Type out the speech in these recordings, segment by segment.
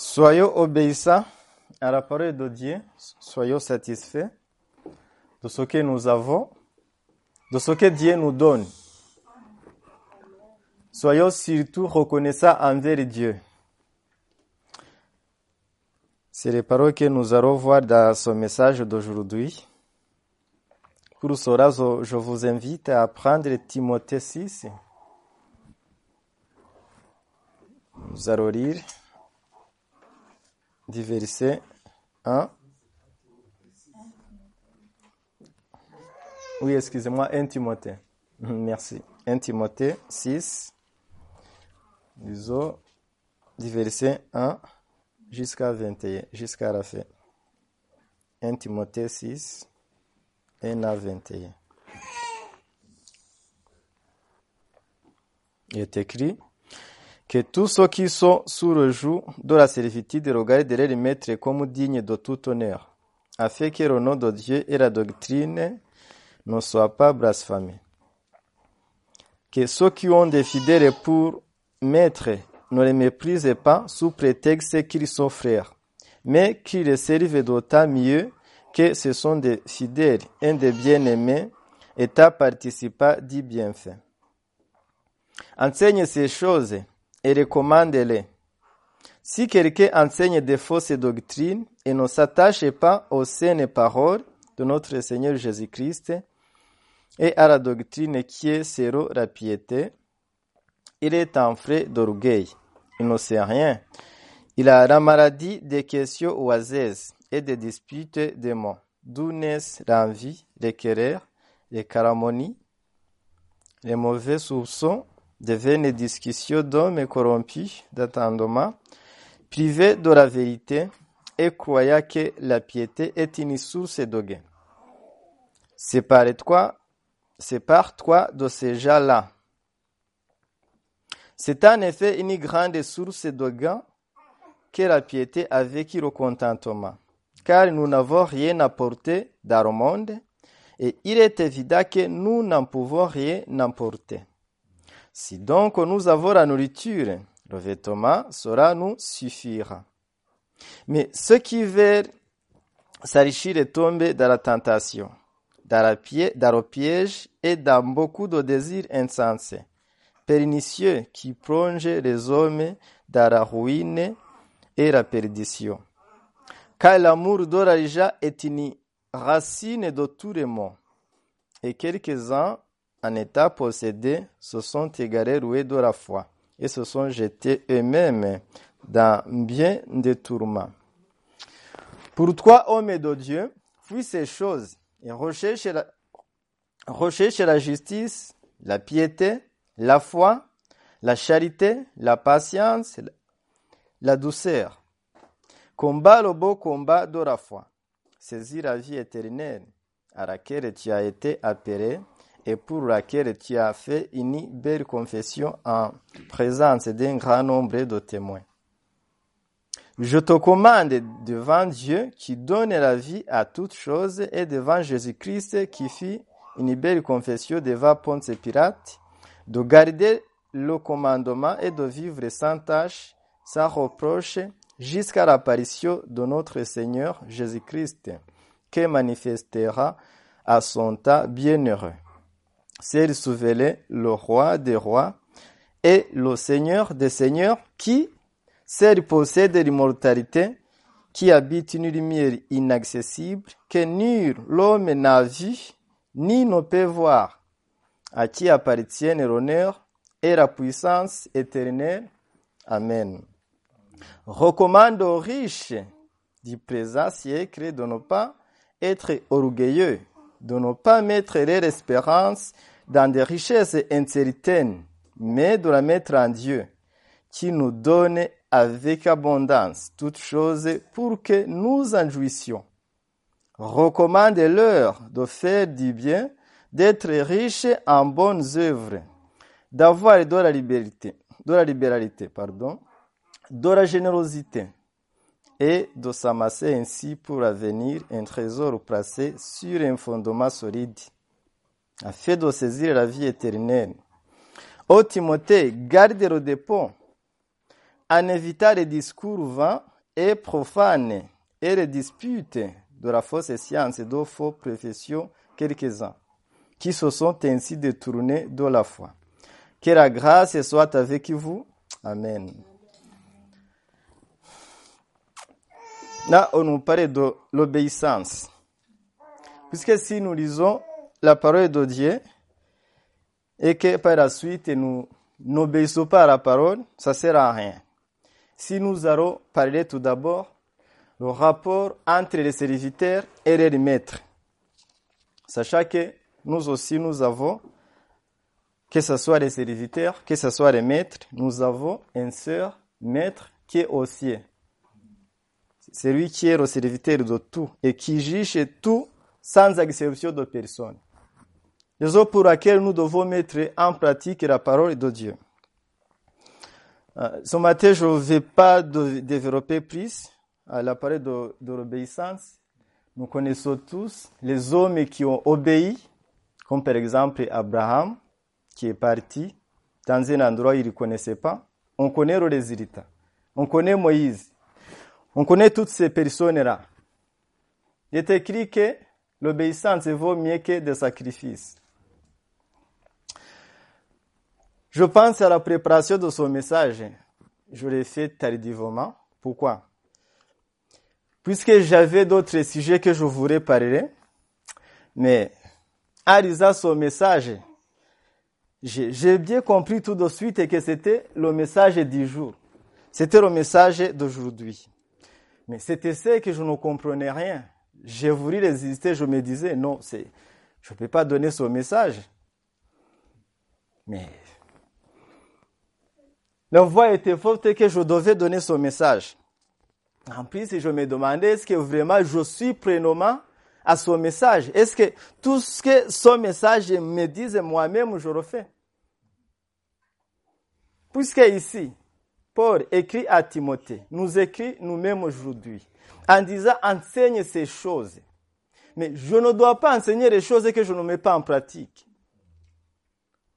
Soyons obéissants à la parole de Dieu, soyons satisfaits de ce que nous avons, de ce que Dieu nous donne. Soyons surtout reconnaissants envers Dieu. C'est les paroles que nous allons voir dans ce message d'aujourd'hui. Pour cela, je vous invite à prendre Timothée 6. Nous allons lire du verset 1. Oui, excusez-moi, 1 Timothée. Merci. 1 Timothée 6, disons, du verset 1 jusqu'à 21, jusqu'à la fin. 1 Timothée 6, 1 à 21. Il est écrit que tous ceux qui sont sous le joug de la servitude regardent les maîtres comme dignes de tout honneur, afin que le nom de Dieu et la doctrine ne soient pas blasphémés. Que ceux qui ont des fidèles pour maîtres ne les méprisent pas sous prétexte qu'ils sont frères, mais qu'ils les servent d'autant mieux que ce sont des fidèles et des bien-aimés, état participant du bienfait. Enseigne ces choses et recommande-les. Si quelqu'un enseigne des fausses doctrines et ne s'attache pas aux saines paroles de notre Seigneur Jésus-Christ et à la doctrine qui est sur la piété, il est un frais d'orgueil. Il ne sait rien. Il a la maladie des questions oiseuses et des disputes des mots, d'où naissent l'envie, les querelles, les calamonies, les mauvais soupçons, de vaines discussions d'hommes corrompus d'attendement, privés de la vérité et croyant que la piété est une source de gain. C'est par toi, c'est par toi de ces gens-là. C'est en effet une grande source de gain que la piété avec le contentement, car nous n'avons rien apporté dans le monde, et il est évident que nous n'en pouvons rien emporter. Si donc nous avons la nourriture, le vêtement sera nous suffira. Mais ceux qui veulent s'enrichir tombent dans la tentation, dans, le piège et dans beaucoup de désirs insensés, pernicieux qui plongent les hommes dans la ruine et la perdition. Car l'amour de est une racine de tous les maux, et quelques-uns en état possédé se sont égarés roués de la foi et se sont jetés eux-mêmes dans bien des tourments. Pour toi, homme de Dieu, fuis ces choses et recherche la, recherche la justice, la piété, la foi, la charité, la patience, la douceur? Combat le beau combat de la foi. Saisis la vie éternelle à laquelle tu as été appelé et pour laquelle tu as fait une belle confession en présence d'un grand nombre de témoins. Je te commande devant Dieu qui donne la vie à toutes choses et devant Jésus-Christ qui fit une belle confession devant Ponce Pilate, de garder le commandement et de vivre sans tâche, sans reproche, jusqu'à l'apparition de notre Seigneur Jésus-Christ, qui manifestera à son temps bienheureux. C'est souverain, le roi des rois et le seigneur des seigneurs qui, seul possède l'immortalité, qui habite une lumière inaccessible que nul l'homme n'a vu ni ne peut voir, à qui appartiennent l'honneur et la puissance éternelle. Amen. Recommande aux riches du présent siècle de ne pas être orgueilleux, de ne pas mettre leur espérance dans des richesses incertaines, mais de la mettre en Dieu, qui nous donne avec abondance toutes choses pour que nous en jouissions. Recommandez-leur de faire du bien, d'être riches en bonnes œuvres, d'avoir de la liberté, de la libéralité, pardon, de la générosité, et de s'amasser ainsi pour l'avenir un trésor placé sur un fondement solide, afin de saisir la vie éternelle. Ô Timothée, garde le dépôt, en évitant les discours vains et profanes et les disputes de la fausse science et de faux professions quelques-uns, qui se sont ainsi détournés de la foi. Que la grâce soit avec vous. Amen. Là, on nous parle de l'obéissance. Puisque si nous lisons la parole de Dieu et que par la suite nous n'obéissons pas à la parole, ça sert à rien. Si nous allons parler tout d'abord le rapport entre les serviteurs et les maîtres, sachant que nous aussi nous avons, que ce soit les serviteurs, que ce soit les maîtres, nous avons un seul maître qui est au. C'est lui qui est le serviteur de tout et qui juge tout sans exception de personne. Raison pour laquelle nous devons mettre en pratique la parole de Dieu. Euh, ce matin, je ne vais pas développer plus à la parole de, de l'obéissance. Nous connaissons tous les hommes qui ont obéi, comme par exemple Abraham, qui est parti dans un endroit où il ne connaissait pas. On connaît le résultat. On connaît Moïse. On connaît toutes ces personnes-là. Il est écrit que l'obéissance vaut mieux que des sacrifices. Je pense à la préparation de ce message. Je l'ai fait tardivement. Pourquoi? Puisque j'avais d'autres sujets que je voulais parler, mais en lisant ce message, j'ai bien compris tout de suite que c'était le message du jour. C'était le message d'aujourd'hui. Mais c'était ce que je ne comprenais rien. J'ai voulu résister, je me disais, non, je ne peux pas donner ce message. Mais la voix était forte que je devais donner ce message. En plus, je me demandais, est-ce que vraiment je suis prénommant à ce message? Est-ce que tout ce que ce message me dise moi-même, je le fais? Puisque ici, Paul écrit à Timothée, nous écrit nous-mêmes aujourd'hui, en disant enseigne ces choses. Mais je ne dois pas enseigner les choses que je ne mets pas en pratique.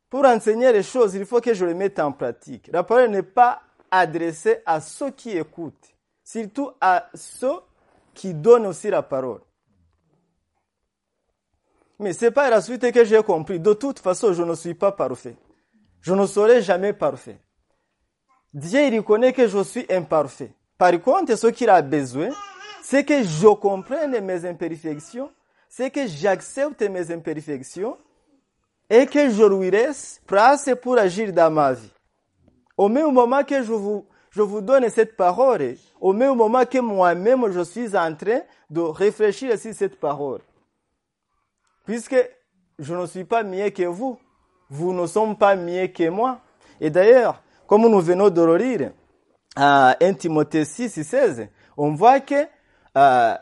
Pour enseigner les choses, il faut que je les mette en pratique. La parole n'est pas adressée à ceux qui écoutent, surtout à ceux qui donnent aussi la parole. Mais c'est pas la suite que j'ai compris. De toute façon, je ne suis pas parfait. Je ne serai jamais parfait. Dieu, il connaît que je suis imparfait. Par contre, ce qu'il a besoin, c'est que je comprenne mes imperfections, c'est que j'accepte mes imperfections et que je lui laisse place pour agir dans ma vie. Au même moment que je vous, je vous donne cette parole, au même moment que moi-même je suis en train de réfléchir sur cette parole. Puisque je ne suis pas mieux que vous, vous ne sommes pas mieux que moi. Et d'ailleurs, comme nous venons de le lire, à 1 Timothée 6 16, on voit que euh,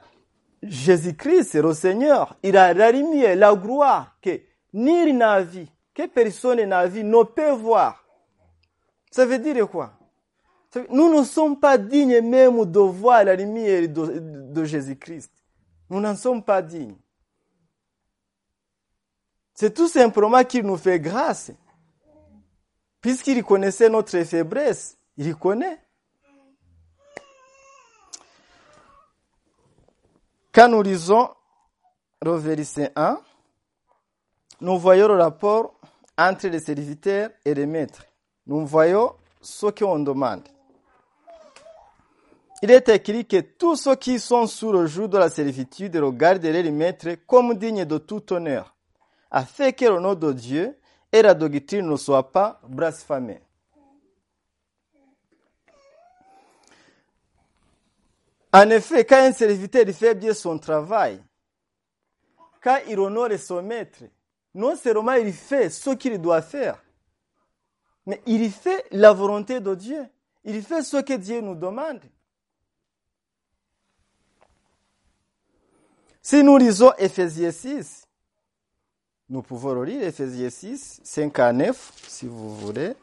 Jésus-Christ, le Seigneur, il a lumière, la gloire que nul n'a vu, que personne n'a vu, ne peut voir. Ça veut dire quoi? Nous ne sommes pas dignes même de voir la lumière de Jésus-Christ. Nous n'en sommes pas dignes. C'est tout simplement qu'il nous fait grâce. Puisqu'il connaissait notre faiblesse, il connaît. Quand nous lisons le verset 1, nous voyons le rapport entre les serviteurs et les maîtres. Nous voyons ce qu'on demande. Il est écrit que tous ceux qui sont sous le joug de la servitude regarderaient les maîtres comme dignes de tout honneur, afin que le nom de Dieu et la doctrine ne soient pas blasphémés. En effet, quand un serviteur fait bien son travail, quand il honore son maître, non seulement il fait ce qu'il doit faire, mais il fait la volonté de Dieu. Il fait ce que Dieu nous demande. Si nous lisons Ephésiens 6, nous pouvons le lire, Ephésiens 6, 5 à 9, si vous voulez.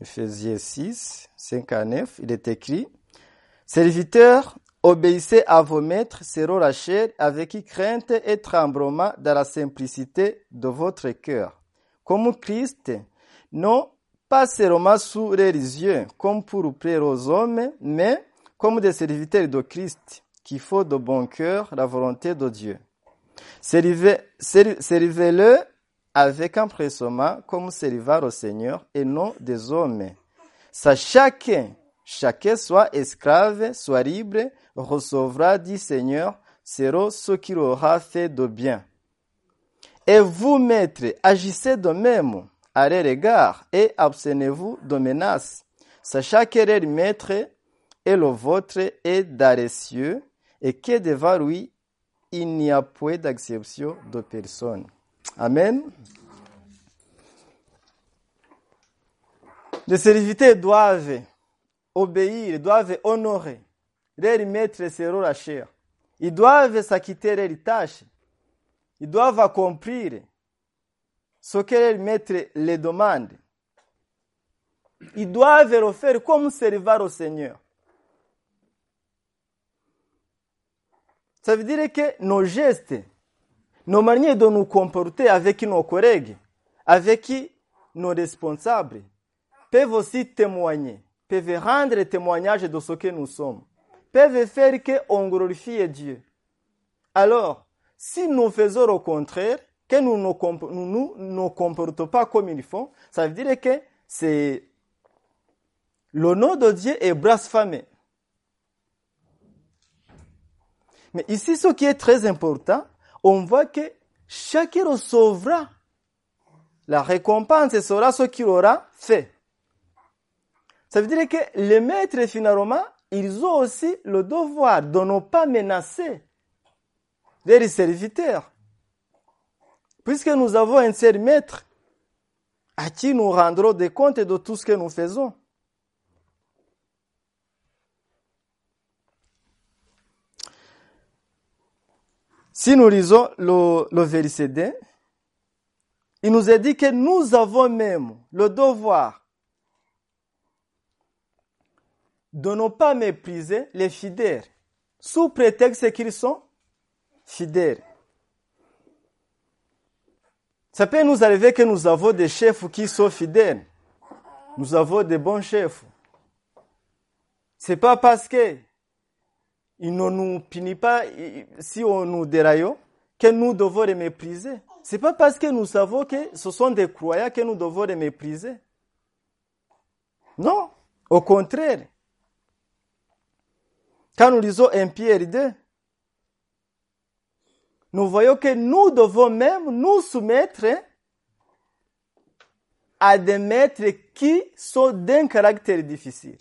Ephésiens 6, 5 à 9, il est écrit Serviteurs, Obéissez à vos maîtres selon la chair avec crainte et tremblement dans la simplicité de votre cœur. Comme Christ, non pas seulement sous les yeux, comme pour plaire aux hommes, mais comme des serviteurs de Christ, qui font de bon cœur la volonté de Dieu. Servez- ser- Servez-le avec empressement comme servir au Seigneur et non des hommes. Ça chacun, chacun soit esclave, soit libre, recevra du Seigneur selon ce qu'il aura fait de bien. Et vous, maîtres, agissez de même à leur égard et abstenez-vous de menaces, sachant que leur maître et le vôtre est dans les cieux et que devant lui, il n'y a point d'acception de personne. Amen. Les serviteurs doivent obéir, doivent honorer leur maître selon la chair. Ils doivent s'acquitter de leurs tâches. Ils doivent accomplir ce que maître? Les demande. Ils doivent le faire comme servir au Seigneur. Ça veut dire que nos gestes, nos manières de nous comporter avec nos collègues, avec nos responsables, peuvent aussi témoigner, peuvent rendre témoignage de ce que nous sommes, peuvent faire qu'on glorifie Dieu. Alors, si nous faisons le contraire, que nous ne nous, nous, nous comportons pas comme il faut, ça veut dire que c'est le nom de Dieu est blasphémé. Mais ici, ce qui est très important, on voit que chacun recevra la récompense sera ce qu'il aura fait. Ça veut dire que les maîtres, finalement, ils ont aussi le devoir de ne pas menacer leurs serviteurs. Puisque nous avons un seul maître à qui nous rendrons des comptes de tout ce que nous faisons. Si nous lisons le, le verset 2, il nous est dit que nous avons même le devoir de ne pas mépriser les fidèles, sous prétexte qu'ils sont fidèles. Ça peut nous arriver que nous avons des chefs qui sont fidèles. Nous avons des bons chefs. C'est pas parce que ne nous punit pas si on nous déraille que nous devons les mépriser. C'est pas parce que nous savons que ce sont des croyants que nous devons les mépriser. Non, au contraire. Quand nous lisons un Pierre 2, nous voyons que nous devons même nous soumettre à des maîtres qui sont d'un caractère difficile.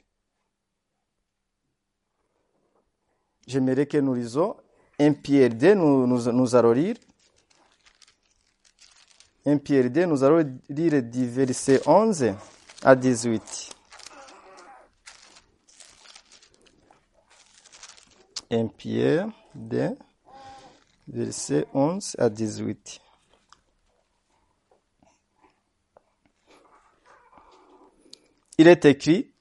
J'aimerais que nous lisons un Pierre 2, nous, nous, nous allons lire. Un Pierre 2, nous allons lire du verset 11 à 18. Un Pierre 2, verset 11 à 18. Il est écrit,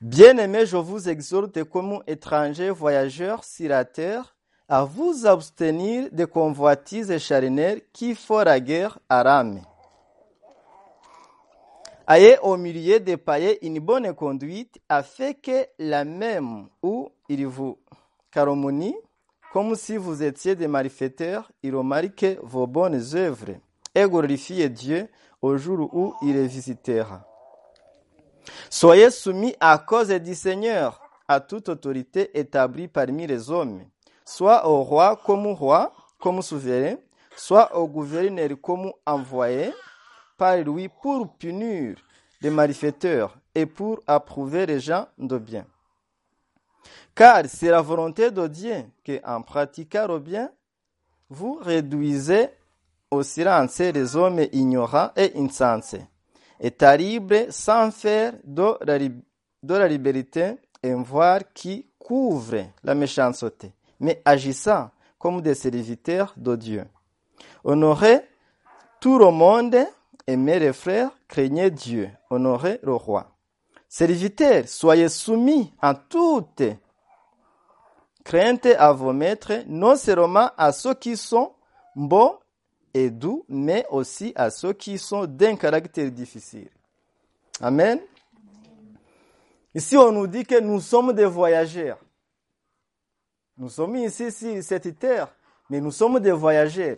Bien-aimés, je vous exhorte comme étrangers voyageurs sur la à vous abstenir des convoitises charnelles qui font la guerre à l'âme. Ayez au milieu des païens une bonne conduite afin que la même où il vous calomnie, comme si vous étiez des malfaiteurs, il remarque vos bonnes œuvres et glorifie Dieu au jour où il les visitera. Soyez soumis à cause du Seigneur à toute autorité établie parmi les hommes, soit au roi comme roi, comme souverain, soit au gouverneur comme envoyé par lui pour punir les malfaiteurs et pour approuver les gens de bien. Car c'est la volonté de Dieu que, en pratiquant le bien, vous réduisez au silence les hommes ignorants et insensés est libre sans faire de la, liberté un voile qui couvre la méchanceté, mais agissant comme des serviteurs de Dieu. Honorez tout le monde, aimez les frères, craignez Dieu, honorez le roi. Serviteurs, soyez soumis en toute crainte à vos maîtres, non seulement à ceux qui sont bons et doux, mais aussi à ceux qui sont d'un caractère difficile. Amen. Ici, on nous dit que nous sommes des voyageurs. Nous sommes ici sur cette terre, mais nous sommes des voyageurs.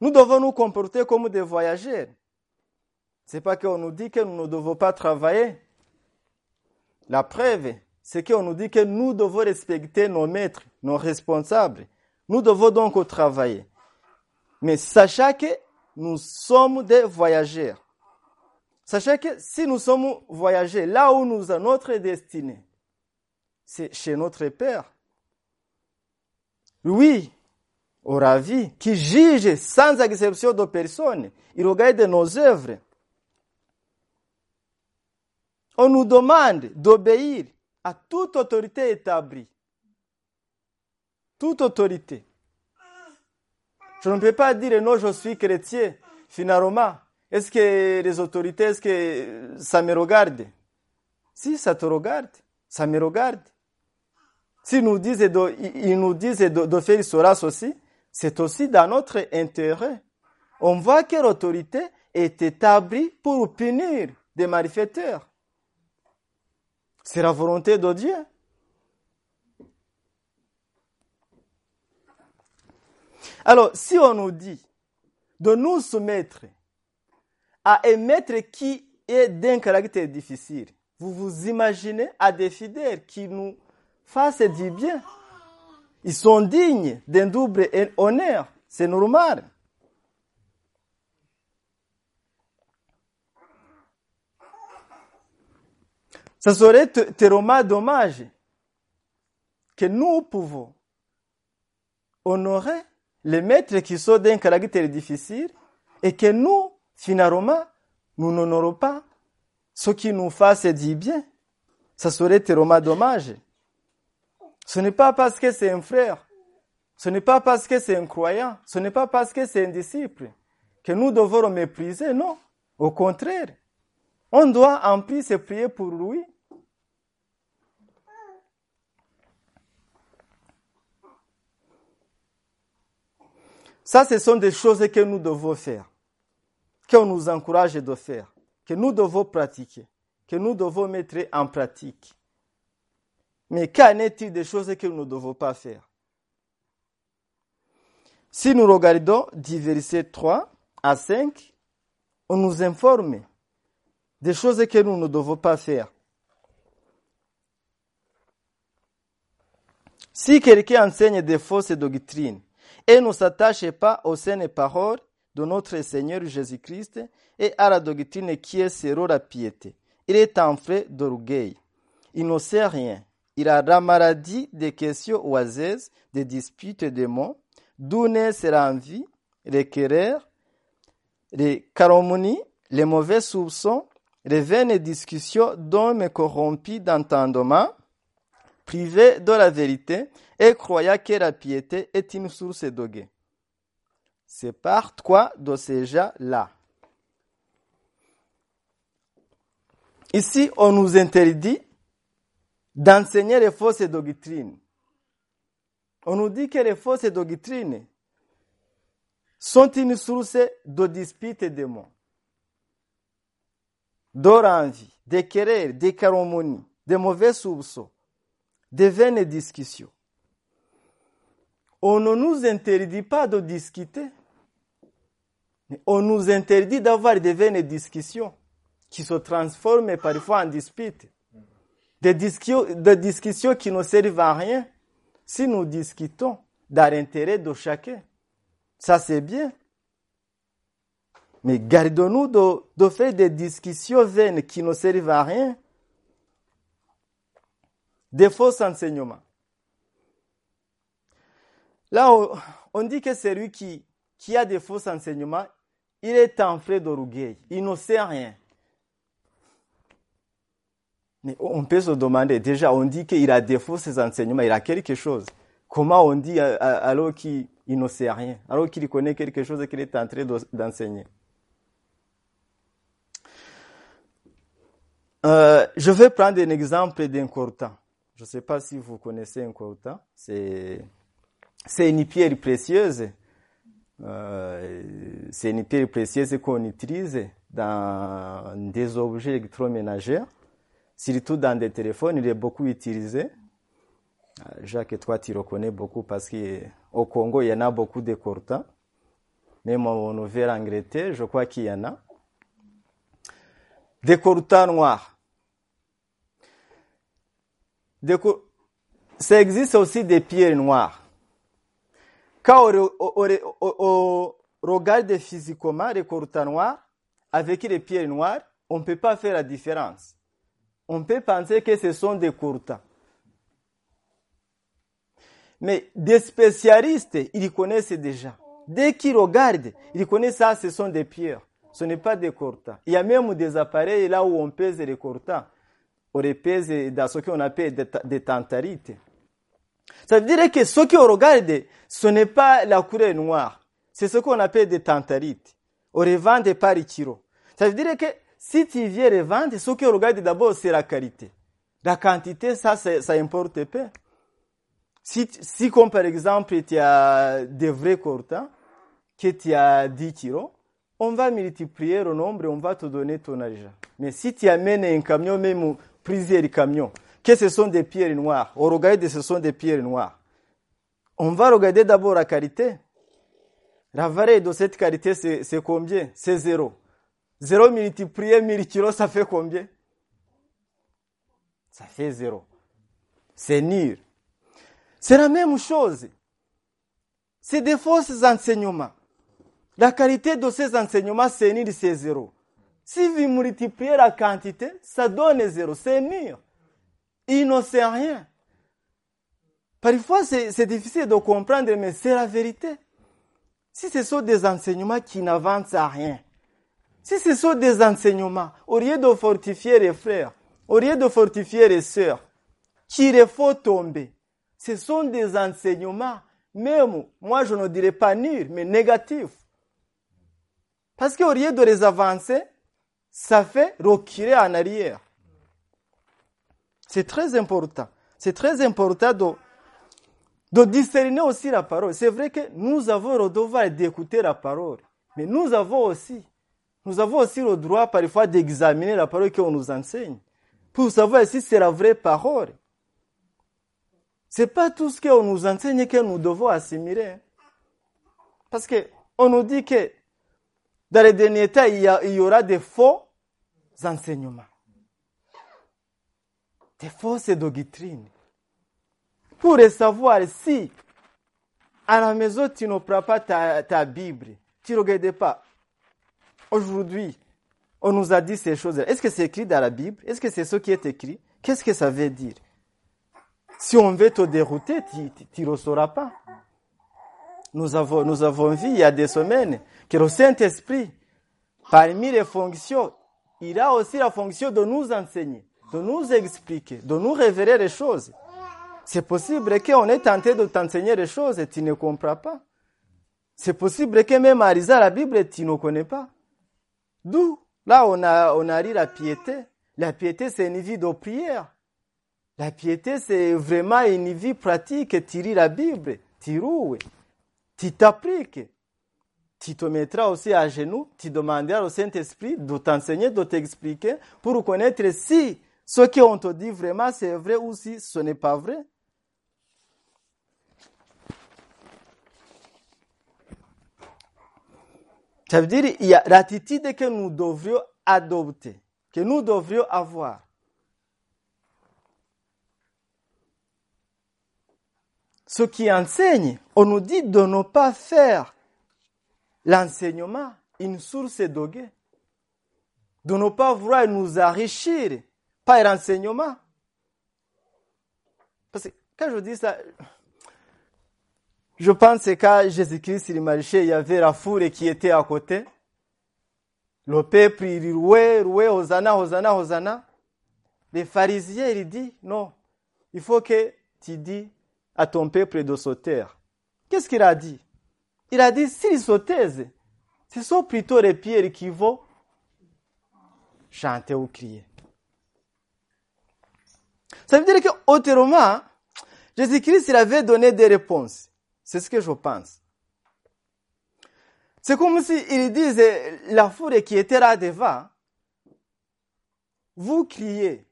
Nous devons nous comporter comme des voyageurs. C'est pas qu'on nous dit que nous ne devons pas travailler. La preuve, c'est qu'on nous dit que nous devons respecter nos maîtres, nos responsables. Nous devons donc travailler. Mais sachez que nous sommes des voyageurs. Sachez que si nous sommes voyageurs, là où nous sommes notre destinée, c'est chez notre Père. Lui, au ravi, qui juge sans exception de personne, il regarde nos œuvres. On nous demande d'obéir à toute autorité établie. Toute autorité. Je ne peux pas dire non, je suis chrétien. Finalement, est-ce que les autorités, est-ce que ça me regarde? Si, ça te regarde. Ça me regarde. Si nous disent de, ils nous disent de, de faire cela aussi, c'est aussi dans notre intérêt. On voit que l'autorité est établie pour punir des malfaiteurs. C'est la volonté de Dieu. Alors, si on nous dit de nous soumettre à un maître qui est d'un caractère difficile, vous vous imaginez à des fidèles qui nous fassent du bien. Ils sont dignes d'un double honneur. C'est normal. Ce serait tellement dommage que nous pouvons honorer les maîtres qui sont d'un caractère difficile et que nous, finalement, nous n'honorons pas ceux qui nous fassent du bien. Ce serait tellement dommage. Ce n'est pas parce que c'est un frère, ce n'est pas parce que c'est un croyant, ce n'est pas parce que c'est un disciple que nous devons le mépriser, non. Au contraire, on doit en plus prier pour lui. Ça, ce sont des choses que nous devons faire, qu'on nous encourage de faire, que nous devons pratiquer, que nous devons mettre en pratique. Mais qu'en est-il des choses que nous ne devons pas faire? Si nous regardons du verset 3 à 5, on nous informe des choses que nous ne devons pas faire. Si quelqu'un enseigne des fausses doctrines et ne s'attache pas aux saines paroles de notre Seigneur Jésus-Christ et à la doctrine qui est selon la piété, il est enflé d'orgueil. Il ne sait rien. Il a la maladie des questions oiseuses, des disputes des mots, d'où naissent l'envie, les querelles, les calomnies, les mauvais soupçons, les vaines discussions d'hommes corrompus d'entendement, privés de la vérité et croyant que la piété est une source d'oguet. C'est par quoi de ces gens-là. Ici, on nous interdit d'enseigner les fausses doctrines. On nous dit que les fausses doctrines sont une source de disputes et de mots, d'envie, de querelles, de calomnies, de mauvais soupçons, de vaines discussions. On ne nous interdit pas de discuter. On nous interdit d'avoir des vaines discussions qui se transforment parfois en disputes des discussions, qui ne servent à rien si nous discutons dans l'intérêt de chacun. Ça, c'est bien. Mais gardons-nous de, de, faire des discussions vaines qui ne servent à rien. Des faux enseignements. Là, on, dit que celui qui, qui a des faux enseignements, il est enflé d'orgueil. Il ne sait rien. Mais on peut se demander, déjà, on dit qu'il a défaut ses enseignements, il a quelque chose. Comment on dit alors qu'il ne sait rien, alors qu'il connaît quelque chose qu'il est en train d'enseigner? Euh, Je vais prendre un exemple d'un courtant. Je ne sais pas si vous connaissez un coltan. C'est c'est une pierre précieuse. Euh, c'est une pierre précieuse qu'on utilise dans des objets électroménagers, surtout dans des téléphones. Il est beaucoup utilisé. Euh, Jacques, toi, tu reconnais beaucoup parce qu'au Congo, il y en a beaucoup de coltans. Même en Nouvelle-Angleterre, je crois qu'il y en a. Des coltans noirs. Des Ça existe aussi des pierres noires. Quand on, regarde physiquement les coltans noirs avec les pierres noires, on ne peut pas faire la différence. On peut penser que ce sont des coltans. Mais des spécialistes, ils connaissent déjà. Dès qu'ils regardent, ils connaissent ça, ce sont des pierres. Ce n'est pas des coltans. Il y a même des appareils là où on pèse les coltans. On les pèse dans ce qu'on appelle des tantarites. Ça veut dire que ce qu'on regarde, ce n'est pas la couleur noire. C'est ce qu'on appelle des tantarites. On revend par kilo. Ça veut dire que si tu viens revendre, ce qu'on regarde d'abord, c'est la qualité. La quantité, ça, ça importe peu. Si, si comme par exemple, tu as des vrais coltans, que tu as 10 kilos, on va multiplier le nombre et on va te donner ton argent. Mais si tu amènes un camion, même plusieurs camions, que ce sont des pierres noires, on regarde ce sont des pierres noires. On va regarder d'abord la qualité. La valeur de cette qualité, c'est combien? C'est zéro. Zéro multiplié 1000 kilos, ça fait combien? Ça fait zéro. C'est nul. C'est la même chose. C'est des fausses enseignements. La qualité de ces enseignements, c'est nul, c'est zéro. Si vous multipliez la quantité, ça donne zéro. C'est nul. Il n'en sait rien. Parfois, c'est difficile de comprendre, mais c'est la vérité. Si ce sont des enseignements qui n'avancent à rien, si ce sont des enseignements, au lieu de fortifier les frères, au lieu de fortifier les sœurs, qui faut tomber, ce sont des enseignements, même, moi je ne dirais pas nuls, mais négatifs. Parce qu'au lieu de les avancer, ça fait reculer en arrière. C'est très important. C'est très important de, de discerner aussi la parole. C'est vrai que nous avons le devoir d'écouter la parole, mais nous avons aussi, nous avons aussi le droit parfois d'examiner la parole qu'on nous enseigne pour savoir si c'est la vraie parole. C'est pas tout ce qu'on nous enseigne que nous devons assimiler. Parce que on nous dit que dans les derniers temps, il y, il y aura des faux enseignements. Des fausses doctrines. Pour savoir si à la maison tu ne prends pas ta, Bible, tu ne regardes pas. Aujourd'hui, on nous a dit ces choses. Est-ce que c'est écrit dans la Bible? Est-ce que c'est ce qui est écrit? Qu'est-ce que ça veut dire? Si on veut te dérouter, tu ne le sauras pas. Nous avons, nous avons vu il y a des semaines que le Saint-Esprit, parmi les fonctions, il a aussi la fonction de nous enseigner, de nous expliquer, de nous révéler les choses. C'est possible qu'on est tenté de t'enseigner des choses et tu ne comprends pas. C'est possible que même à lire la Bible, tu ne connais pas. D'où? Là, on a, on a dit la piété. La piété, c'est une vie de prière. La piété, c'est vraiment une vie pratique. Tu lis la Bible, tu roues, tu t'appliques. Tu te mettras aussi à genoux, tu demanderas au Saint-Esprit de t'enseigner, de t'expliquer pour connaître si ce qu'on te dit vraiment c'est vrai ou si ce n'est pas vrai? Ça veut dire il y a l'attitude que nous devrions adopter, que nous devrions avoir. Ce qui enseigne, on nous dit de ne pas faire l'enseignement une source d'oguet, de ne pas vouloir nous enrichir par l'enseignement. Parce que quand je dis ça, je pense que quand Jésus-Christ marchait, il y avait la foule qui était à côté. Le peuple, il louait, louait, Hosanna, Hosanna, Hosanna. Les pharisiens, ils disent, non, il faut que tu dis à ton peuple de sauter. Qu'est-ce qu'il a dit? Il a dit, s'ils sautent, ce sont plutôt les pierres qui vont chanter ou crier. Ça veut dire qu'autrement, Jésus-Christ, il avait donné des réponses. C'est ce que je pense. C'est comme s'il disait, la foule qui était là devant, vous criez,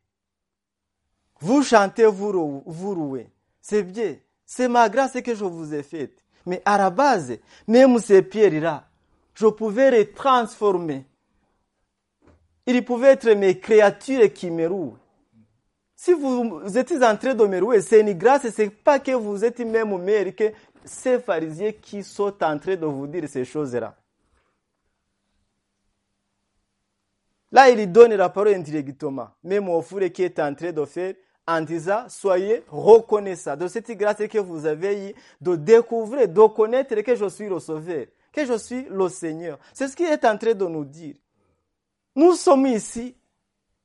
vous chantez, vous, vous rouez. C'est bien. C'est ma grâce que je vous ai faite. Mais à la base, même ces pierres-là, je pouvais les transformer. Ils pouvaient être mes créatures qui me rouent. Si vous êtes en train de me rouer, c'est une grâce, c'est pas que vous êtes même meilleur que ces pharisiens qui sont en train de vous dire ces choses-là. Là, il donne la parole indirectement, même au four qui est en train de faire, en disant, soyez reconnaissants de cette grâce que vous avez eue, de découvrir, de connaître que je suis le Sauveur, que je suis le Seigneur. C'est ce qu'il est en train de nous dire. Nous sommes ici.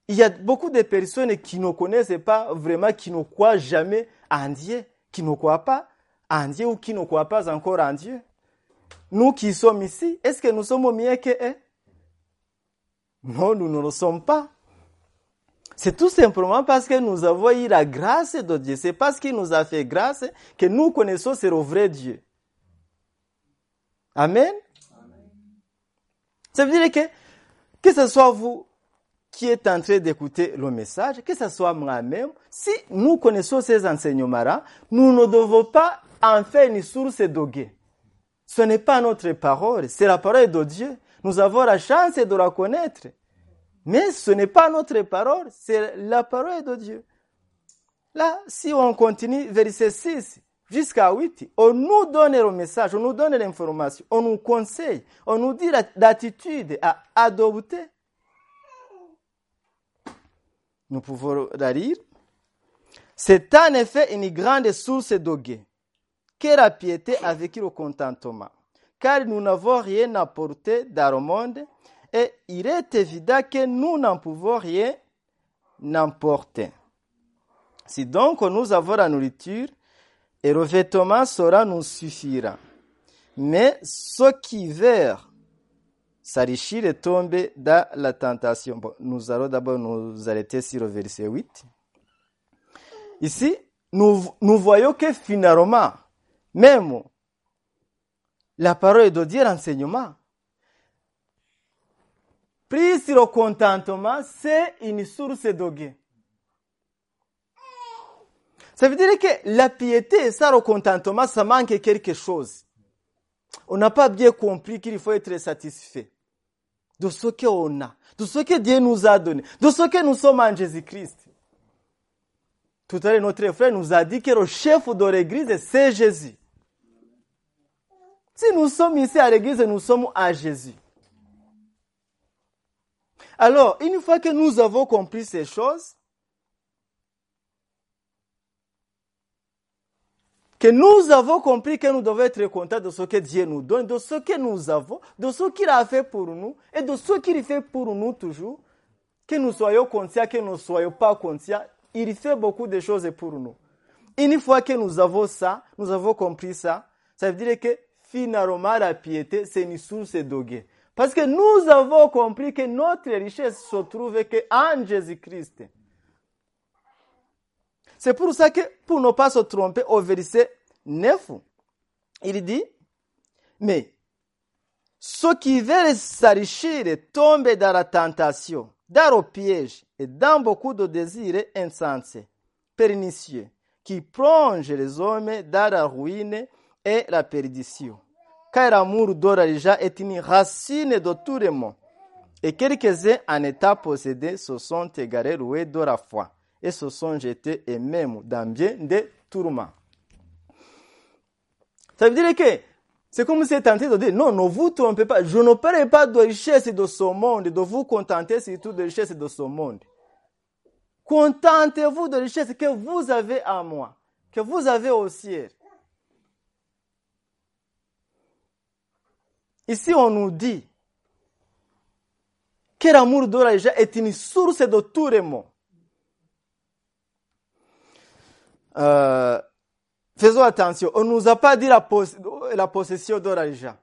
Il y a beaucoup de personnes qui ne connaissent pas vraiment, qui ne croient jamais en Dieu, qui ne croient pas en Dieu ou qui ne croient pas encore en Dieu. Nous qui sommes ici, est-ce que nous sommes mieux qu'eux Non, nous ne le sommes pas. C'est tout simplement parce que nous avons eu la grâce de Dieu. C'est parce qu'il nous a fait grâce que nous connaissons ce vrai Dieu. Amen. Ça veut dire que, que ce soit vous qui êtes en train d'écouter le message, que ce soit moi-même, si nous connaissons ces enseignements-là, nous ne devons pas en faire une source d'oguet. Ce n'est pas notre parole, c'est la parole de Dieu. Nous avons la chance de la connaître. Mais ce n'est pas notre parole, c'est la parole de Dieu. Là, si on continue, verset 6 jusqu'à 8, on nous donne le message, on nous donne l'information, on nous conseille, on nous dit l'attitude à adopter. Nous pouvons la. C'est en effet une grande source d'oguet que la piété avec le contentement, car nous n'avons rien apporté dans le monde et il est évident que nous n'en pouvons rien n'emporter. Si donc nous avons la nourriture, et le vêtement sera nous suffira. Mais ceux qui veulent s'enrichir et tomber dans la tentation. Nous allons d'abord nous arrêter sur le verset 8. Ici, nous, voyons que finalement, même la parole de Dieu, l'enseignement, pris sur le contentement, c'est une source de gain. Ça veut dire que la piété, ça, le contentement, ça manque quelque chose. On n'a pas bien compris qu'il faut être satisfait de ce qu'on a, de ce que Dieu nous a donné, de ce que nous sommes en Jésus-Christ. Tout à l'heure, notre frère nous a dit que le chef de l'église, c'est Jésus. Si nous sommes ici à l'église, nous sommes à Jésus. Alors, une fois que nous avons compris ces choses, que nous avons compris que nous devons être contents de ce que Dieu nous donne, de ce que nous avons, de ce qu'il a fait pour nous et de ce qu'il fait pour nous toujours, que nous soyons conscients, que nous ne soyons pas conscients, il fait beaucoup de choses pour nous. Une fois que nous avons ça, nous avons compris ça, ça veut dire que finalement la piété, c'est une source d'oguet. Parce que nous avons compris que notre richesse se trouve en Jésus-Christ. C'est pour ça que, pour ne pas se tromper, au verset 9, il dit, mais ceux qui veulent s'enrichir tombent dans la tentation, dans le piège et dans beaucoup de désirs insensés, pernicieux, qui plongent les hommes dans la ruine et la perdition. Car l'amour de est une racine de tout le monde. Et quelques-uns en état possédés se sont égarés loués de la foi et se sont jetés et même dans bien des tourments. Ça veut dire que c'est comme si tenté de dire, non, ne vous trompez pas, je ne parle pas de richesse de ce monde, de vous contenter surtout de richesse de ce monde. Contentez-vous de richesse que vous avez à moi, que vous avez au ciel. Ici, on nous dit que l'amour de l'argent est une source de tout le. Euh, faisons attention, on ne nous a pas dit la, possession de l'argent.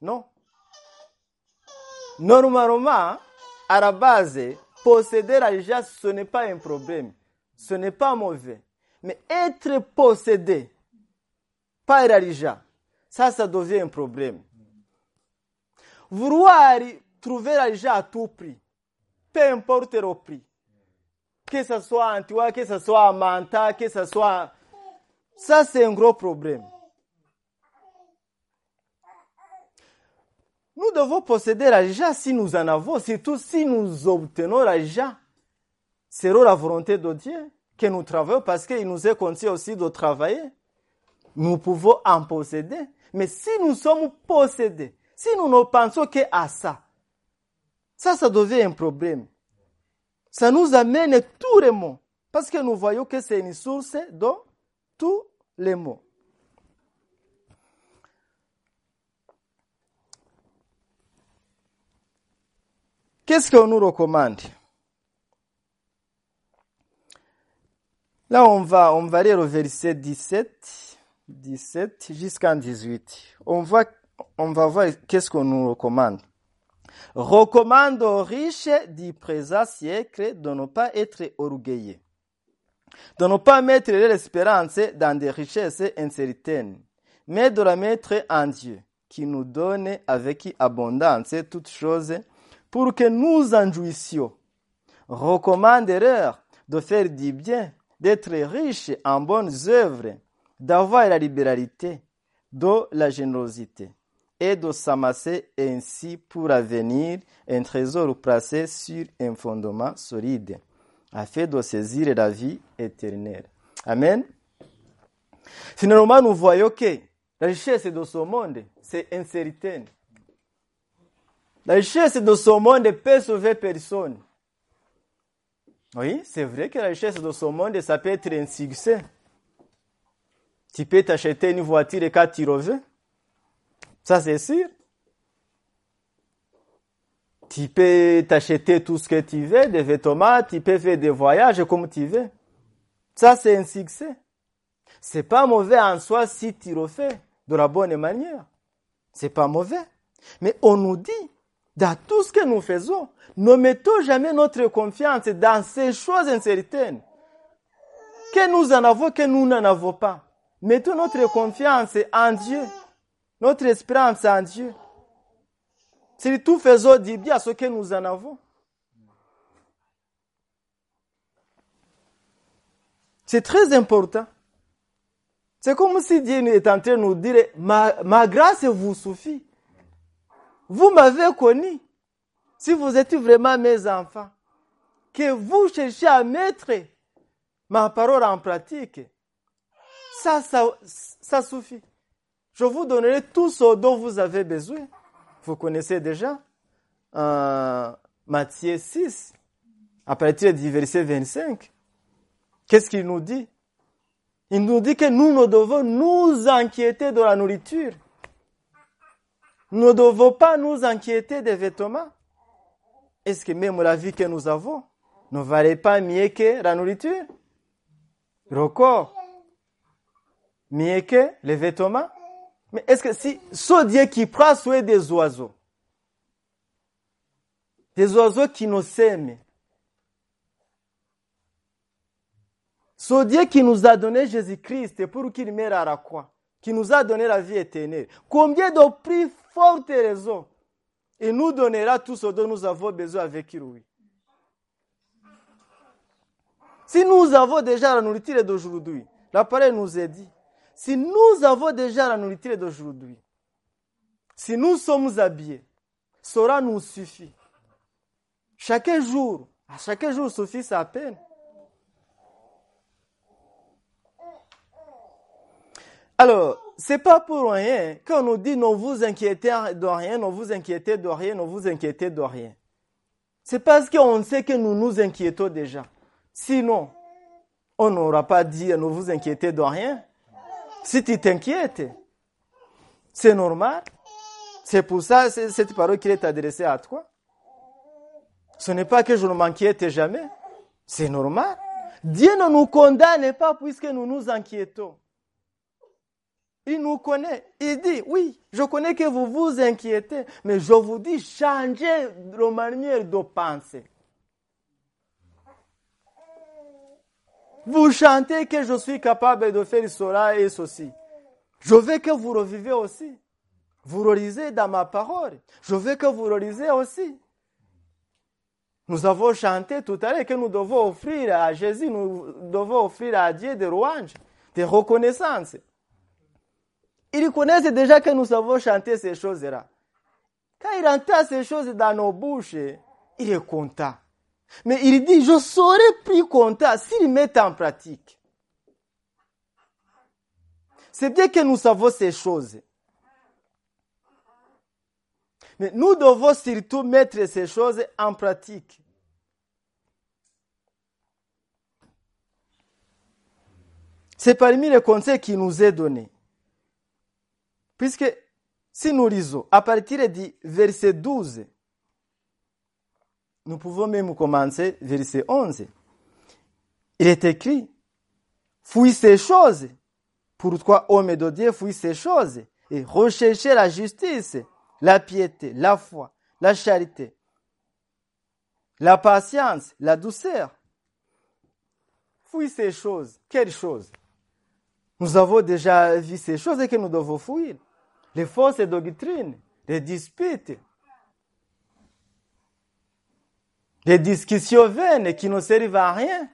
Non? Normalement, à la base, posséder l'argent, ce n'est pas un problème. ce n'est pas mauvais. Mais être possédé par l'argent, ça, ça devient un problème. Vouloir trouver l'argent à tout prix, peu importe le prix, que ce soit en toi, que ce soit en Manta, que ce soit... Ça, c'est un gros problème. Nous devons posséder l'argent si nous en avons, surtout si nous obtenons l'argent. C'est la volonté de Dieu que nous travaillons parce qu'il nous est conseillé aussi de travailler. Nous pouvons en posséder. Mais si nous sommes possédés, si nous ne pensons qu'à ça, ça, ça devient un problème. Ça nous amène tous les mots. Parce que nous voyons que c'est une source de tous les mots. Qu'est-ce qu'on nous recommande? Là, on va, on va lire au verset 17, 17 jusqu'à 18. On va, on va voir qu'est-ce qu'on nous recommande. Recommande aux riches du présent siècle de ne pas être orgueilleux, de ne pas mettre l'espérance dans des richesses incertaines, mais de la mettre en Dieu, qui nous donne avec abondance toutes choses pour que nous en jouissions. Recommande de faire du bien, d'être riche en bonnes œuvres, d'avoir la libéralité, de la générosité et de s'amasser ainsi pour avenir un trésor placé sur un fondement solide, afin de saisir la vie éternelle. Amen. Finalement, nous voyons que la richesse de ce monde, c'est incertain. La richesse de ce monde peut sauver personne. Oui, c'est vrai que la richesse de ce monde, ça peut être un succès. Tu peux t'acheter une voiture et quand tu reviens. Ça, c'est sûr. Tu peux t'acheter tout ce que tu veux, des vêtements, tu peux faire des voyages comme tu veux. Ça, c'est un succès. C'est pas mauvais en soi si tu le fais de la bonne manière. C'est pas mauvais. Mais on nous dit, dans tout ce que nous faisons, ne mettons jamais notre confiance dans ces choses incertaines. Que nous en avons, que nous n'en avons pas. Mettons notre confiance en Dieu, notre espérance en Dieu. Surtout faisons du bien à ce que nous en avons. C'est très important. C'est comme si Dieu est en train de nous dire, ma, ma grâce vous suffit. Vous m'avez connu. Si vous êtes vraiment mes enfants, que vous cherchez à mettre ma parole en pratique, ça, ça, ça suffit. Je vous donnerai tout ce dont vous avez besoin. Vous connaissez déjà euh, Matthieu 6, à partir du verset 25. Qu'est-ce qu'il nous dit? Il nous dit que nous ne devons nous inquiéter de la nourriture. Nous ne devons pas nous inquiéter des vêtements. Est-ce que même la vie que nous avons ne valait pas mieux que la nourriture? Le corps Mieux que les vêtements? Mais est-ce que si ce Dieu qui prend soin des oiseaux, des oiseaux qui nous sèment, ce Dieu qui nous a donné Jésus-Christ pour qu'il meure à la qui nous a donné la vie éternelle, combien de plus fortes raisons il nous donnera tout ce dont nous avons besoin avec lui. Si nous avons déjà la nourriture d'aujourd'hui, la parole nous est dit, si nous avons déjà la nourriture d'aujourd'hui, si nous sommes habillés, cela nous suffit. Chaque jour, à chaque jour suffit sa peine. Alors, c'est pas pour rien qu'on nous dit ne vous inquiétez de rien, ne vous inquiétez de rien, ne vous inquiétez de rien. C'est parce qu'on sait que nous nous inquiétons déjà. Sinon, on n'aura pas dit ne vous inquiétez de rien. Si tu t'inquiètes, c'est normal. C'est pour ça, cette parole qui est adressée à toi. Ce n'est pas que je ne m'inquiète jamais. C'est normal. Dieu ne nous condamne pas puisque nous nous inquiétons. Il nous connaît. Il dit, oui, je connais que vous vous inquiétez, mais je vous dis, changez la manière de penser. Vous chantez que je suis capable de faire cela et ceci. Je veux que vous revivez aussi. Vous relisez dans ma parole. Je veux que vous relisez aussi. Nous avons chanté tout à l'heure que nous devons offrir à Jésus, nous devons offrir à Dieu des louanges, des reconnaissances. Ils connaissent déjà que nous avons chanté ces choses-là. Quand il entend ces choses dans nos bouches, il est content. Mais il dit, je serai plus content s'il met en pratique. C'est bien que nous savons ces choses. Mais nous devons surtout mettre ces choses en pratique. C'est parmi les conseils qui nous est donné. Puisque si nous lisons à partir du verset 12, nous pouvons même commencer verset 11. Il est écrit, fouille ces choses. Pourquoi, homme de Dieu, fouille ces choses et recherchez la justice, la piété, la foi, la charité, la patience, la douceur. Fouille ces choses. Quelles choses? Nous avons déjà vu ces choses que nous devons fouiller. Les fausses doctrines, les disputes, des discussions vaines qui ne servent à rien.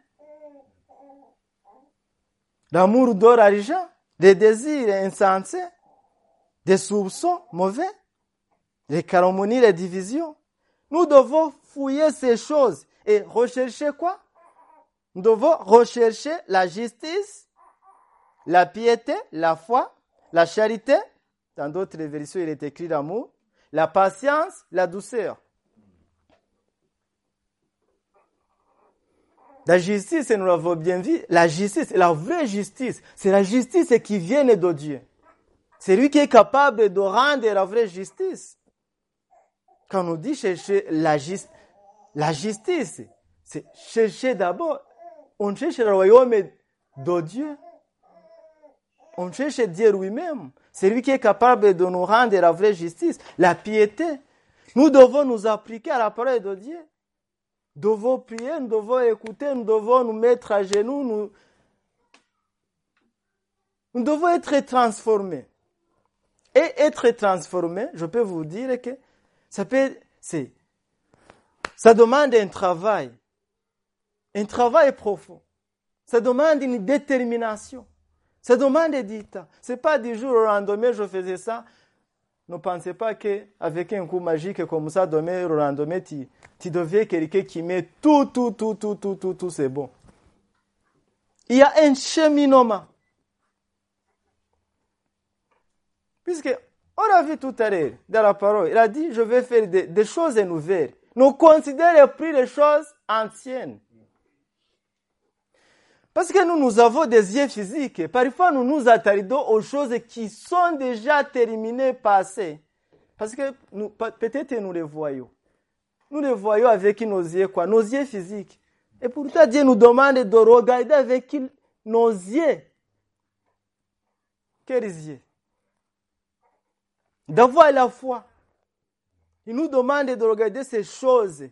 L'amour d'or argent, des désirs insensés, des soupçons mauvais, les calomnies, les divisions. Nous devons fouiller ces choses et rechercher quoi? Nous devons rechercher la justice, la piété, la foi, la charité. Dans d'autres versions, il est écrit l'amour, la patience, la douceur. La justice, nous l'avons bien vu, la justice, la vraie justice, c'est la justice qui vient de Dieu. C'est lui qui est capable de rendre la vraie justice. Quand on dit chercher la, la justice, c'est chercher d'abord, on cherche le royaume de Dieu. On cherche Dieu lui-même. C'est lui qui est capable de nous rendre la vraie justice, la piété. Nous devons nous appliquer à la parole de Dieu devons prier, nous devons écouter, nous devons nous mettre à genoux, nous, nous devons être transformés. Et être transformé, je peux vous dire que ça peut, c'est, ça demande un travail, un travail profond. Ça demande une détermination. Ça demande du temps. C'est pas du jour au lendemain, je faisais ça. Ne pensez pas qu'avec un coup magique comme ça, demain au lendemain, tu, tu deviens quelqu'un qui met tout, tout, tout, tout, tout, tout, tout, c'est bon. Il y a un cheminement. Puisque, on a vu tout à l'heure dans la parole, il a dit, je vais faire des, des choses nouvelles. Nous considérons plus les choses anciennes. Parce que nous, nous avons des yeux physiques. Parfois, nous nous attardons aux choses qui sont déjà terminées, passées. Parce que peut-être nous les voyons. Nous les voyons avec nos yeux, quoi, nos yeux physiques. Et pourtant, Dieu nous demande de regarder avec nos yeux. Quels yeux? D'avoir la foi. Il nous demande de regarder ces choses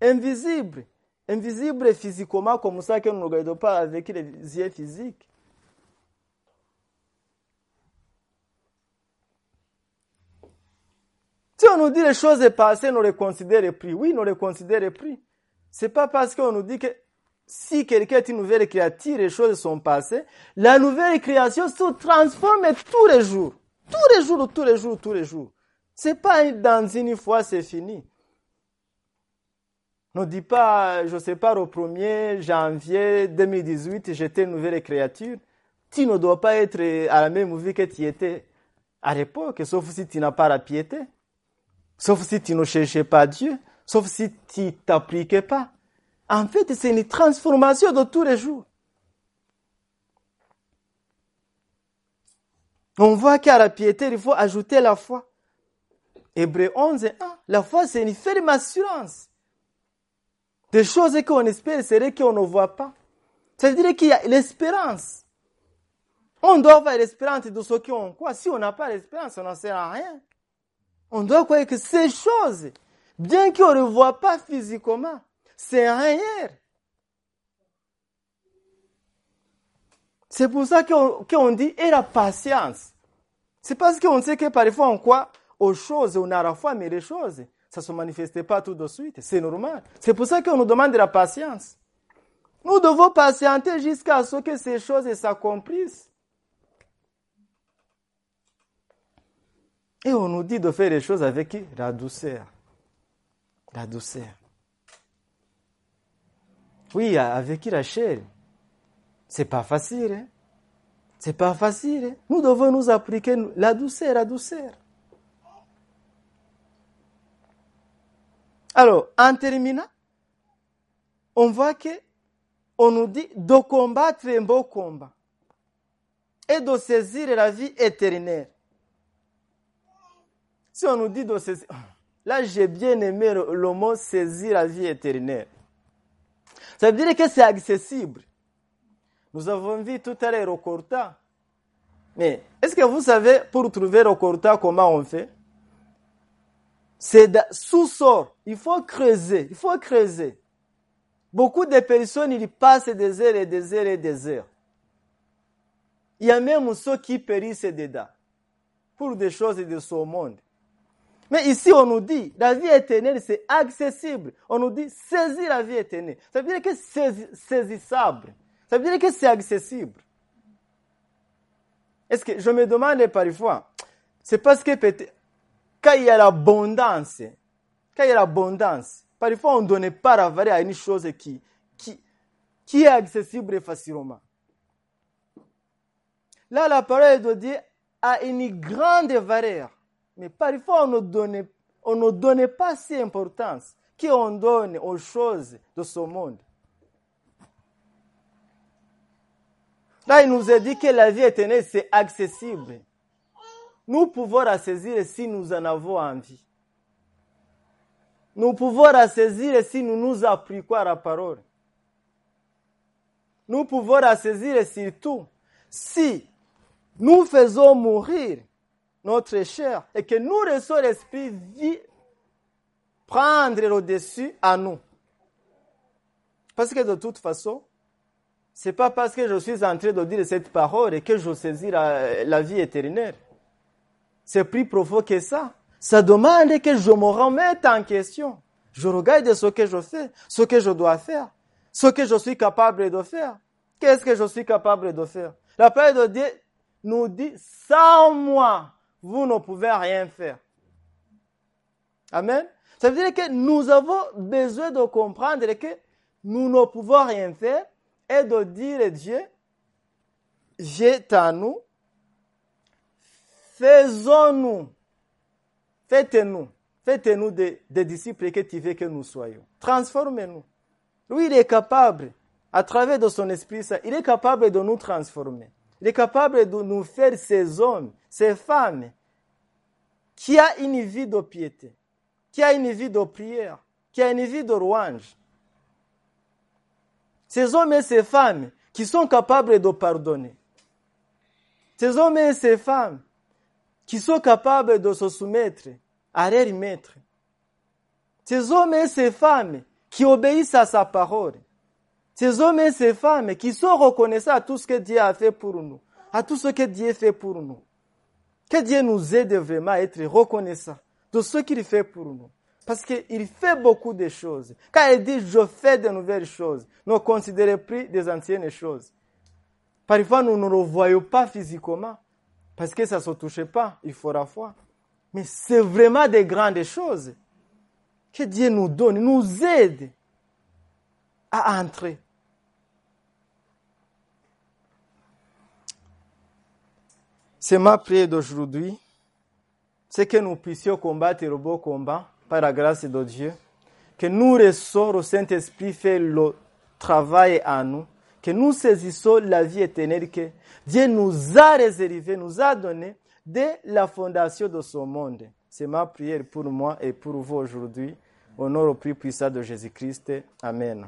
invisibles invisible physiquement comme ça que nous ne regardons pas avec les yeux physiques. Si on nous dit les choses passées, nous les considérons pris. Oui, nous les considérons pris. C'est pas parce qu'on nous dit que si quelqu'un est une nouvelle créature, les choses sont passées, la nouvelle création se transforme tous les jours. Tous les jours, tous les jours, tous les jours. C'est pas dans une fois, c'est fini. Ne dis pas, je sais pas, au 1er janvier 2018, j'étais une nouvelle créature. Tu ne dois pas être à la même vie que tu étais à l'époque, sauf si tu n'as pas la piété, sauf si tu ne cherchais pas Dieu, sauf si tu t'appliquais pas. En fait, c'est une transformation de tous les jours. On voit qu'à la piété, il faut ajouter la foi. Hébreu 11 1, la foi, c'est une ferme assurance. Des choses qu'on espère, c'est qu'on ne voit pas. Ça veut dire qu'il y a l'espérance. On doit avoir l'espérance de ce qu'on croit. Si on n'a pas l'espérance, on n'en sert à rien. On doit croire que ces choses, bien qu'on ne voit pas physiquement, c'est réel. C'est pour ça qu'on dit et la patience. C'est parce qu'on sait que parfois on croit aux choses, on a la foi, mais les choses, ça ne se manifeste pas tout de suite. C'est normal. C'est pour ça qu'on nous demande de la patience. Nous devons patienter jusqu'à ce que ces choses s'accomplissent. Et on nous dit de faire les choses avec la douceur. La douceur. Oui, avec Rachel, c'est pas facile. Hein? C'est pas facile. Hein? Nous devons nous appliquer la douceur, la douceur. Alors, en terminant, on voit que on nous dit de combattre un beau combat et de saisir la vie éternelle. Si on nous dit de saisir, là j'ai bien aimé le mot saisir la vie éternelle. Ça veut dire que c'est accessible. Nous avons vu tout à l'heure au Corta. Mais est-ce que vous savez, pour trouver au Corta, comment on fait? C'est sous-sol. Il faut creuser. Il faut creuser. Beaucoup de personnes, ils passent des heures et des heures et des heures. Il y a même ceux qui périssent dedans pour des choses de ce monde. Mais ici, on nous dit, la vie éternelle, c'est accessible. On nous dit, saisis la vie éternelle. Ça veut dire que c'est saisissable. Ça veut dire que c'est accessible. Est-ce que je me demande parfois, c'est parce que quand il y a l'abondance, quand il y a l'abondance, parfois on ne donne pas la valeur à une chose qui, qui, est accessible facilement. Là, la parole de Dieu a une grande valeur. Mais parfois, on ne donne, on ne pas si importance qu'on donne aux choses de ce monde. Là, il nous a dit que la vie éternelle, c'est accessible. Nous pouvons la saisir si nous en avons envie. Nous pouvons la saisir si nous nous appliquons à la parole. Nous pouvons la saisir surtout si nous faisons mourir notre chair et que nous laissons l'esprit prendre le dessus à nous. Parce que de toute façon, c'est pas parce que je suis en train de dire cette parole que je saisis la vie éternelle. C'est plus profond que ça. Ça demande que je me remette en question. Je regarde ce que je fais, ce que je dois faire, ce que je suis capable de faire. Qu'est-ce que je suis capable de faire? La parole de Dieu nous dit, sans moi, vous ne pouvez rien faire. Amen. Ça veut dire que nous avons besoin de comprendre que nous ne pouvons rien faire et de dire à Dieu, j'ai à nous, faisons-nous, faites-nous, faites-nous des, disciples que tu veux que nous soyons. Transformez-nous. Lui, il est capable, à travers de son esprit, ça, il est capable de nous transformer. Il est capable de nous faire ces hommes, ces femmes, qui a une vie de piété, qui a une vie de prière, qui a une vie de louange. Ces hommes et ces femmes qui sont capables de pardonner. Ces hommes et ces femmes qui sont capables de se soumettre à leur maître. Ces hommes et ces femmes qui obéissent à sa parole. Ces hommes et ces femmes qui sont reconnaissants à tout ce que Dieu a fait pour nous, à tout ce que Dieu fait pour nous. Que Dieu nous aide vraiment à être reconnaissants de ce qu'il fait pour nous. Parce qu'il fait beaucoup de choses. Quand il dit je fais de nouvelles choses, ne considérez plus des anciennes choses. Parfois, nous ne le voyons pas physiquement. Parce que ça ne se touche pas, il faut foi. Mais c'est vraiment des grandes choses que Dieu nous donne, nous aide à entrer. C'est ma prière d'aujourd'hui. C'est que nous puissions combattre le beau combat par la grâce de Dieu. Que nous ressort au Saint-Esprit fait le travail à nous. Que nous saisissons la vie éternelle que Dieu nous a réservée, nous a donnée dès la fondation de ce monde. C'est ma prière pour moi et pour vous aujourd'hui. Au nom au plus puissant de Jésus-Christ. Amen.